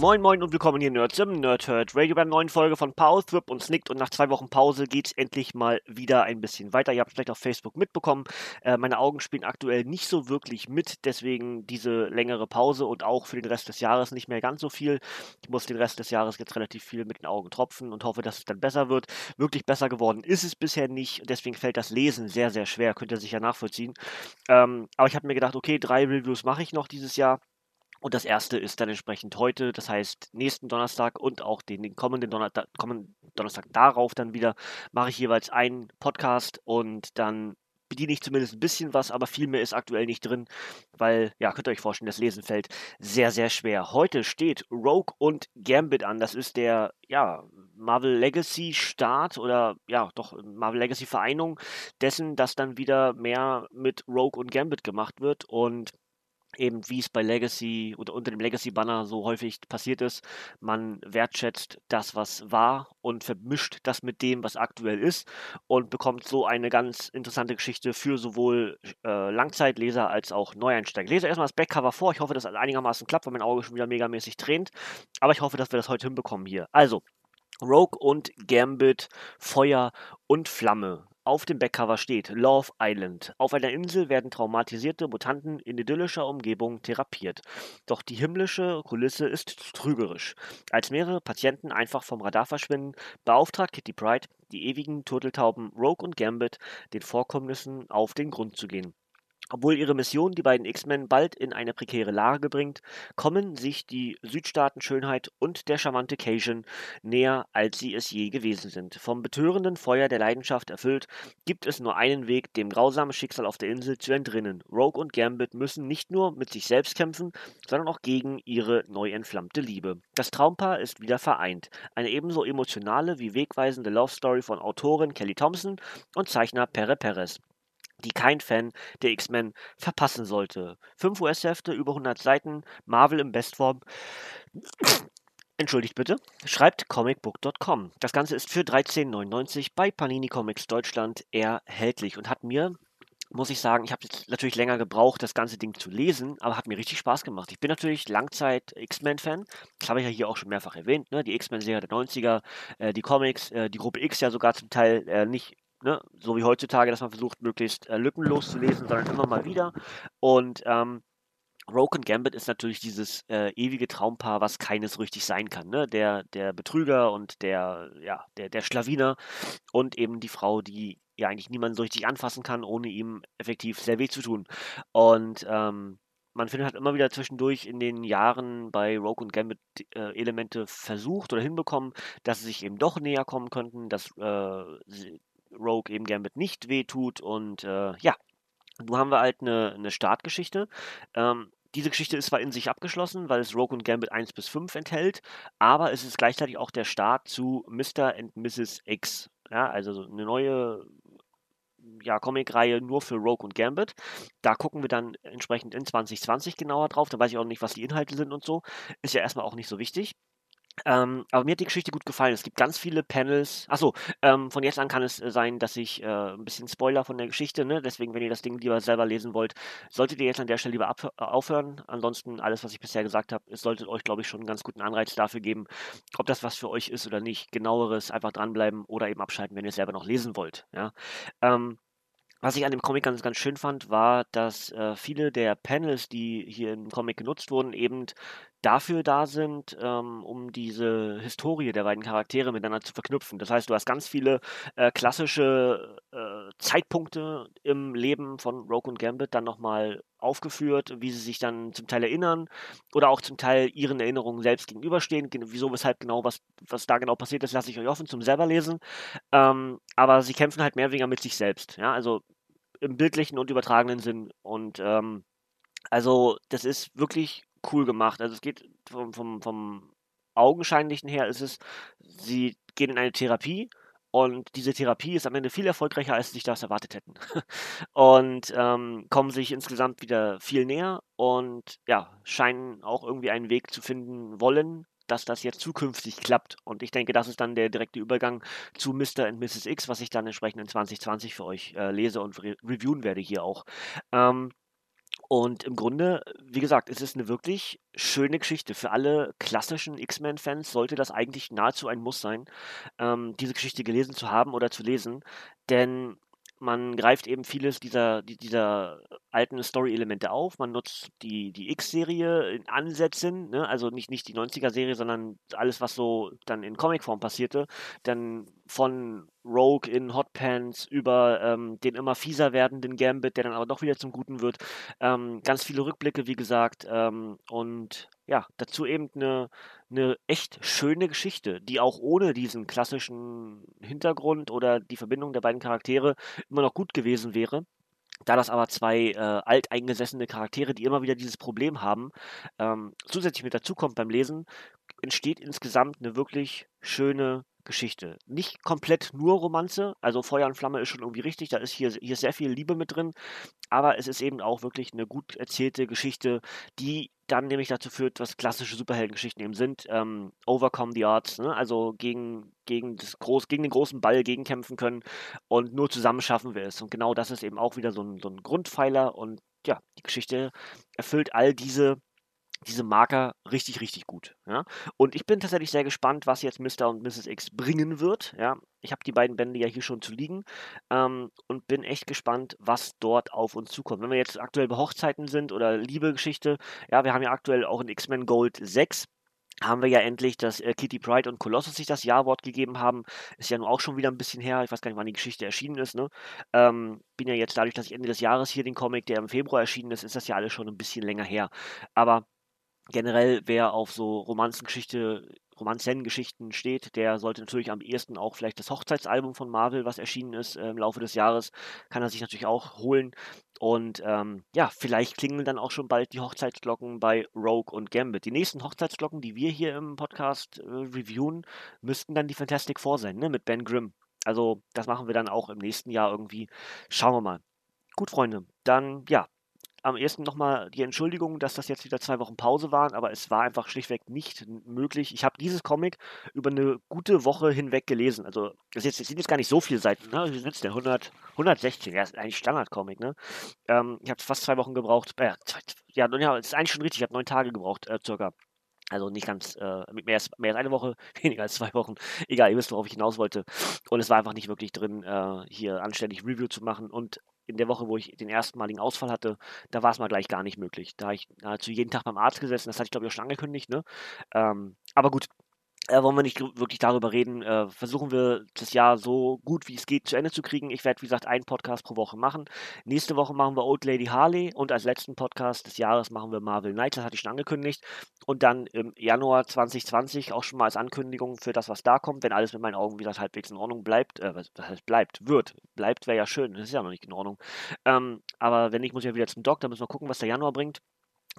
Moin Moin und willkommen hier Nerds im Nerdhurt Radio bei einer neuen Folge von Pause, Thrip und Snicked und nach zwei Wochen Pause geht's endlich mal wieder ein bisschen weiter. Ihr habt es vielleicht auf Facebook mitbekommen, äh, meine Augen spielen aktuell nicht so wirklich mit, deswegen diese längere Pause und auch für den Rest des Jahres nicht mehr ganz so viel. Ich muss den Rest des Jahres jetzt relativ viel mit den Augen tropfen und hoffe, dass es dann besser wird. Wirklich besser geworden ist es bisher nicht, deswegen fällt das Lesen sehr, sehr schwer, könnt ihr sicher nachvollziehen. Ähm, aber ich habe mir gedacht, okay, drei Reviews mache ich noch dieses Jahr. Und das erste ist dann entsprechend heute, das heißt nächsten Donnerstag und auch den, den kommenden, Donner kommenden Donnerstag darauf dann wieder, mache ich jeweils einen Podcast und dann bediene ich zumindest ein bisschen was, aber viel mehr ist aktuell nicht drin, weil, ja, könnt ihr euch vorstellen, das Lesen fällt sehr, sehr schwer. Heute steht Rogue und Gambit an. Das ist der, ja, Marvel Legacy Start oder, ja, doch, Marvel Legacy Vereinung dessen, dass dann wieder mehr mit Rogue und Gambit gemacht wird und eben wie es bei Legacy oder unter dem Legacy-Banner so häufig passiert ist, man wertschätzt das, was war und vermischt das mit dem, was aktuell ist und bekommt so eine ganz interessante Geschichte für sowohl äh, Langzeitleser als auch Neueinsteiger. Ich lese erstmal das Backcover vor. Ich hoffe, dass das einigermaßen klappt, weil mein Auge schon wieder megamäßig tränt. Aber ich hoffe, dass wir das heute hinbekommen hier. Also, Rogue und Gambit, Feuer und Flamme. Auf dem Backcover steht Love Island. Auf einer Insel werden traumatisierte Mutanten in idyllischer Umgebung therapiert. Doch die himmlische Kulisse ist trügerisch. Als mehrere Patienten einfach vom Radar verschwinden, beauftragt Kitty Pride die ewigen Turteltauben Rogue und Gambit, den Vorkommnissen auf den Grund zu gehen. Obwohl ihre Mission die beiden X-Men bald in eine prekäre Lage bringt, kommen sich die Südstaaten-Schönheit und der charmante Cajun näher, als sie es je gewesen sind. Vom betörenden Feuer der Leidenschaft erfüllt, gibt es nur einen Weg, dem grausamen Schicksal auf der Insel zu entrinnen. Rogue und Gambit müssen nicht nur mit sich selbst kämpfen, sondern auch gegen ihre neu entflammte Liebe. Das Traumpaar ist wieder vereint. Eine ebenso emotionale wie wegweisende Love Story von Autorin Kelly Thompson und Zeichner Pere Perez die kein Fan der X-Men verpassen sollte. 5 US-Hefte, über 100 Seiten, Marvel in Bestform. Entschuldigt bitte. Schreibt comicbook.com. Das Ganze ist für 13,99 bei Panini Comics Deutschland erhältlich und hat mir muss ich sagen, ich habe jetzt natürlich länger gebraucht, das ganze Ding zu lesen, aber hat mir richtig Spaß gemacht. Ich bin natürlich Langzeit X-Men-Fan. Das habe ich ja hier auch schon mehrfach erwähnt. Ne? Die X-Men-Serie der 90er, äh, die Comics, äh, die Gruppe X ja sogar zum Teil äh, nicht ne, so wie heutzutage, dass man versucht, möglichst äh, lückenlos zu lesen, sondern immer mal wieder. Und ähm, Rogue Gambit ist natürlich dieses äh, ewige Traumpaar, was keines richtig sein kann. Ne? Der, der Betrüger und der, ja, der, der Schlawiner und eben die Frau, die ja eigentlich niemanden so richtig anfassen kann, ohne ihm effektiv sehr weh zu tun. Und ähm, man findet halt immer wieder zwischendurch in den Jahren bei Rogue und Gambit äh, Elemente versucht oder hinbekommen, dass sie sich eben doch näher kommen könnten, dass äh, Rogue eben Gambit nicht wehtut. Und äh, ja, nun haben wir halt eine, eine Startgeschichte. Ähm, diese Geschichte ist zwar in sich abgeschlossen, weil es Rogue und Gambit 1 bis 5 enthält, aber es ist gleichzeitig auch der Start zu Mr. and Mrs. X. Ja, also eine neue ja, Comic-Reihe nur für Rogue und Gambit. Da gucken wir dann entsprechend in 2020 genauer drauf. Da weiß ich auch nicht, was die Inhalte sind und so. Ist ja erstmal auch nicht so wichtig. Ähm, aber mir hat die Geschichte gut gefallen. Es gibt ganz viele Panels. Achso, ähm, von jetzt an kann es äh, sein, dass ich äh, ein bisschen Spoiler von der Geschichte, ne? Deswegen, wenn ihr das Ding lieber selber lesen wollt, solltet ihr jetzt an der Stelle lieber äh, aufhören. Ansonsten, alles, was ich bisher gesagt habe, es sollte euch, glaube ich, schon einen ganz guten Anreiz dafür geben, ob das was für euch ist oder nicht. Genaueres einfach dranbleiben oder eben abschalten, wenn ihr es selber noch lesen wollt. Ja. Ähm, was ich an dem Comic ganz, ganz schön fand, war, dass äh, viele der Panels, die hier im Comic genutzt wurden, eben dafür da sind, ähm, um diese Historie der beiden Charaktere miteinander zu verknüpfen. Das heißt, du hast ganz viele äh, klassische äh, Zeitpunkte im Leben von Rogue und Gambit dann nochmal aufgeführt, wie sie sich dann zum Teil erinnern oder auch zum Teil ihren Erinnerungen selbst gegenüberstehen. Wieso, weshalb genau, was, was da genau passiert ist, lasse ich euch offen zum selber lesen. Ähm, aber sie kämpfen halt mehr oder weniger mit sich selbst. Ja, also im bildlichen und übertragenen Sinn. Und ähm, also, das ist wirklich cool gemacht. Also es geht vom, vom, vom Augenscheinlichen her ist es, sie gehen in eine Therapie und diese Therapie ist am Ende viel erfolgreicher, als sie sich das erwartet hätten. und ähm, kommen sich insgesamt wieder viel näher und ja, scheinen auch irgendwie einen Weg zu finden wollen, dass das jetzt zukünftig klappt. Und ich denke, das ist dann der direkte Übergang zu Mr. und Mrs. X, was ich dann entsprechend in 2020 für euch äh, lese und re reviewen werde hier auch. Ähm, und im Grunde, wie gesagt, es ist eine wirklich schöne Geschichte. Für alle klassischen X-Men-Fans sollte das eigentlich nahezu ein Muss sein, ähm, diese Geschichte gelesen zu haben oder zu lesen. Denn man greift eben vieles dieser, dieser alten Story-Elemente auf. Man nutzt die, die X-Serie in Ansätzen, ne? also nicht, nicht die 90er-Serie, sondern alles, was so dann in Comicform passierte. Dann von Rogue in Hot Pants über ähm, den immer fieser werdenden Gambit, der dann aber doch wieder zum Guten wird. Ähm, ganz viele Rückblicke, wie gesagt. Ähm, und ja, dazu eben eine, eine echt schöne Geschichte, die auch ohne diesen klassischen Hintergrund oder die Verbindung der beiden Charaktere immer noch gut gewesen wäre. Da das aber zwei äh, alteingesessene Charaktere, die immer wieder dieses Problem haben, ähm, zusätzlich mit dazukommt beim Lesen, entsteht insgesamt eine wirklich schöne Geschichte. Nicht komplett nur Romanze, also Feuer und Flamme ist schon irgendwie richtig, da ist hier, hier sehr viel Liebe mit drin, aber es ist eben auch wirklich eine gut erzählte Geschichte, die dann nämlich dazu führt, was klassische Superheldengeschichten eben sind, ähm, overcome the odds, ne? also gegen, gegen, das groß, gegen den großen Ball gegenkämpfen können und nur zusammen schaffen wir es. Und genau das ist eben auch wieder so ein, so ein Grundpfeiler und ja, die Geschichte erfüllt all diese diese Marker richtig, richtig gut. Ja? Und ich bin tatsächlich sehr gespannt, was jetzt Mr. und Mrs. X bringen wird. Ja? Ich habe die beiden Bände ja hier schon zu liegen ähm, und bin echt gespannt, was dort auf uns zukommt. Wenn wir jetzt aktuell bei Hochzeiten sind oder Liebegeschichte, ja, wir haben ja aktuell auch in X-Men Gold 6 haben wir ja endlich, dass äh, Kitty Pride und Colossus sich das Ja-Wort gegeben haben. Ist ja nun auch schon wieder ein bisschen her. Ich weiß gar nicht, wann die Geschichte erschienen ist. Ne? Ähm, bin ja jetzt dadurch, dass ich Ende des Jahres hier den Comic, der im Februar erschienen ist, ist das ja alles schon ein bisschen länger her. Aber generell, wer auf so Romanzengeschichte, Romanzengeschichten steht, der sollte natürlich am ehesten auch vielleicht das Hochzeitsalbum von Marvel, was erschienen ist äh, im Laufe des Jahres, kann er sich natürlich auch holen. Und ähm, ja, vielleicht klingeln dann auch schon bald die Hochzeitsglocken bei Rogue und Gambit. Die nächsten Hochzeitsglocken, die wir hier im Podcast äh, reviewen, müssten dann die Fantastic Four sein, ne? Mit Ben Grimm. Also, das machen wir dann auch im nächsten Jahr irgendwie. Schauen wir mal. Gut, Freunde, dann ja, am ersten nochmal die Entschuldigung, dass das jetzt wieder zwei Wochen Pause waren, aber es war einfach schlichtweg nicht möglich. Ich habe dieses Comic über eine gute Woche hinweg gelesen. Also, das sind jetzt gar nicht so viele Seiten. Ne? Wie sind es denn? 100, 116. Ja, ist eigentlich Standard-Comic. Ne? Ähm, ich habe fast zwei Wochen gebraucht. Äh, ja, ja, ist eigentlich schon richtig. Ich habe neun Tage gebraucht, äh, circa. Also nicht ganz, äh, mehr, als, mehr als eine Woche, weniger als zwei Wochen. Egal, ihr wisst, worauf ich hinaus wollte. Und es war einfach nicht wirklich drin, äh, hier anständig Review zu machen. Und in der Woche, wo ich den erstmaligen Ausfall hatte, da war es mal gleich gar nicht möglich. Da habe ich nahezu jeden Tag beim Arzt gesessen, das hatte ich glaube ich auch schon angekündigt, ne? Ähm, aber gut, äh, wollen wir nicht wirklich darüber reden. Äh, versuchen wir das Jahr so gut wie es geht zu Ende zu kriegen. Ich werde, wie gesagt, einen Podcast pro Woche machen. Nächste Woche machen wir Old Lady Harley und als letzten Podcast des Jahres machen wir Marvel Knights, das hatte ich schon angekündigt. Und dann im Januar 2020 auch schon mal als Ankündigung für das, was da kommt, wenn alles mit meinen Augen, wie gesagt, halbwegs in Ordnung bleibt. Äh, was heißt bleibt? Wird. Bleibt wäre ja schön, das ist ja noch nicht in Ordnung. Ähm, aber wenn nicht, muss ich ja wieder zum Doktor, müssen wir gucken, was der Januar bringt.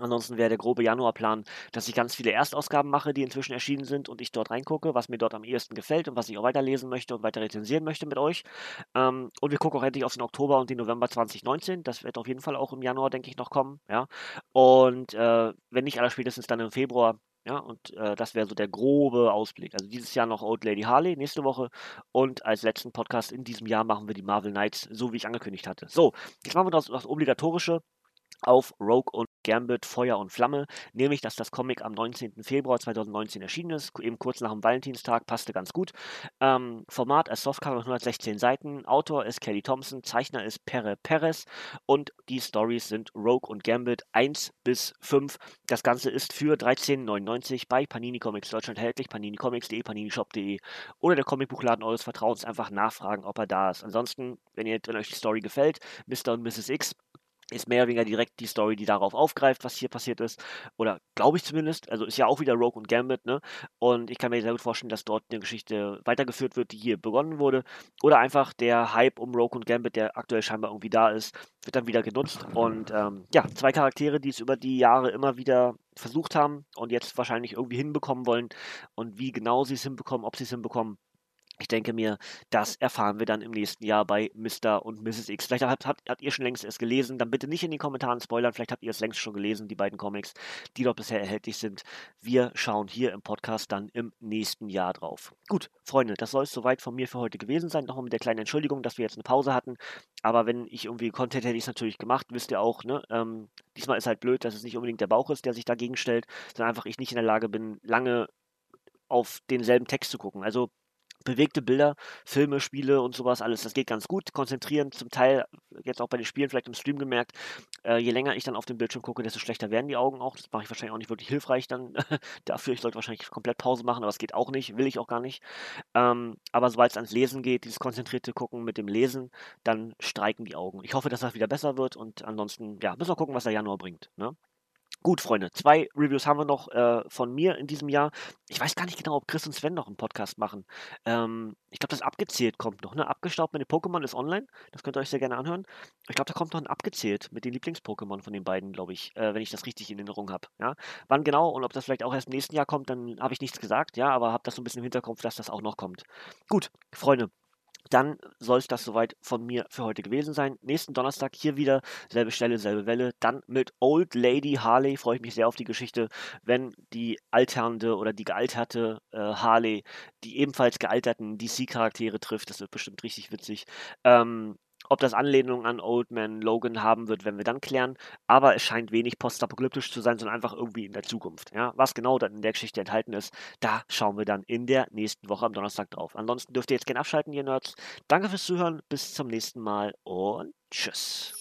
Ansonsten wäre der grobe Januarplan, dass ich ganz viele Erstausgaben mache, die inzwischen erschienen sind und ich dort reingucke, was mir dort am ehesten gefällt und was ich auch weiterlesen möchte und weiter rezensieren möchte mit euch. Ähm, und wir gucken auch endlich auf den Oktober und den November 2019. Das wird auf jeden Fall auch im Januar, denke ich, noch kommen. Ja? Und äh, wenn nicht aller spätestens dann im Februar. Ja, und äh, das wäre so der grobe Ausblick. Also dieses Jahr noch Old Lady Harley, nächste Woche. Und als letzten Podcast in diesem Jahr machen wir die Marvel Knights, so wie ich angekündigt hatte. So, jetzt machen wir das, das Obligatorische auf Rogue und Gambit Feuer und Flamme, nämlich dass das Comic am 19. Februar 2019 erschienen ist, eben kurz nach dem Valentinstag, passte ganz gut. Ähm, Format als Softcover 116 Seiten, Autor ist Kelly Thompson, Zeichner ist Pere Perez und die Stories sind Rogue und Gambit 1 bis 5. Das Ganze ist für 13,99 bei Panini Comics Deutschland erhältlich, paninicomics.de, paninishop.de oder der Comicbuchladen eures Vertrauens einfach nachfragen, ob er da ist. Ansonsten, wenn, ihr, wenn euch die Story gefällt, Mr. und Mrs. X ist mehr oder weniger direkt die Story, die darauf aufgreift, was hier passiert ist. Oder glaube ich zumindest. Also ist ja auch wieder Rogue und Gambit, ne? Und ich kann mir sehr gut vorstellen, dass dort eine Geschichte weitergeführt wird, die hier begonnen wurde. Oder einfach der Hype um Rogue und Gambit, der aktuell scheinbar irgendwie da ist, wird dann wieder genutzt. Und ähm, ja, zwei Charaktere, die es über die Jahre immer wieder versucht haben und jetzt wahrscheinlich irgendwie hinbekommen wollen. Und wie genau sie es hinbekommen, ob sie es hinbekommen, ich denke mir, das erfahren wir dann im nächsten Jahr bei Mr. und Mrs. X. Vielleicht habt, habt, habt, ihr schon längst es gelesen, dann bitte nicht in den Kommentaren spoilern. Vielleicht habt ihr es längst schon gelesen, die beiden Comics, die dort bisher erhältlich sind. Wir schauen hier im Podcast dann im nächsten Jahr drauf. Gut, Freunde, das soll es soweit von mir für heute gewesen sein. Nochmal mit der kleinen Entschuldigung, dass wir jetzt eine Pause hatten. Aber wenn ich irgendwie Content hätte ich es natürlich gemacht, wisst ihr auch, ne? Ähm, diesmal ist halt blöd, dass es nicht unbedingt der Bauch ist, der sich dagegen stellt, sondern einfach ich nicht in der Lage bin, lange auf denselben Text zu gucken. Also bewegte Bilder, Filme, Spiele und sowas, alles, das geht ganz gut. Konzentrieren, zum Teil, jetzt auch bei den Spielen, vielleicht im Stream gemerkt, äh, je länger ich dann auf dem Bildschirm gucke, desto schlechter werden die Augen auch. Das mache ich wahrscheinlich auch nicht wirklich hilfreich dann dafür. Ich sollte wahrscheinlich komplett Pause machen, aber es geht auch nicht, will ich auch gar nicht. Ähm, aber sobald es ans Lesen geht, dieses konzentrierte Gucken mit dem Lesen, dann streiken die Augen. Ich hoffe, dass das wieder besser wird und ansonsten, ja, müssen wir gucken, was der Januar bringt. Ne? Gut, Freunde, zwei Reviews haben wir noch äh, von mir in diesem Jahr. Ich weiß gar nicht genau, ob Chris und Sven noch einen Podcast machen. Ähm, ich glaube, das Abgezählt kommt noch. Ne? Abgestaubt mit den Pokémon ist online. Das könnt ihr euch sehr gerne anhören. Ich glaube, da kommt noch ein Abgezählt mit den Lieblings-Pokémon von den beiden, glaube ich, äh, wenn ich das richtig in Erinnerung habe. Ja? Wann genau und ob das vielleicht auch erst im nächsten Jahr kommt, dann habe ich nichts gesagt. Ja, aber habe das so ein bisschen im Hinterkopf, dass das auch noch kommt. Gut, Freunde, dann soll es das soweit von mir für heute gewesen sein. Nächsten Donnerstag hier wieder, selbe Stelle, selbe Welle. Dann mit Old Lady Harley. Freue ich mich sehr auf die Geschichte, wenn die alternde oder die gealterte äh, Harley die ebenfalls gealterten DC-Charaktere trifft. Das wird bestimmt richtig witzig. Ähm, ob das Anlehnung an Old Man Logan haben wird, werden wir dann klären. Aber es scheint wenig postapokalyptisch zu sein, sondern einfach irgendwie in der Zukunft. Ja? Was genau dann in der Geschichte enthalten ist, da schauen wir dann in der nächsten Woche am Donnerstag drauf. Ansonsten dürft ihr jetzt gerne abschalten, ihr Nerds. Danke fürs Zuhören, bis zum nächsten Mal und tschüss.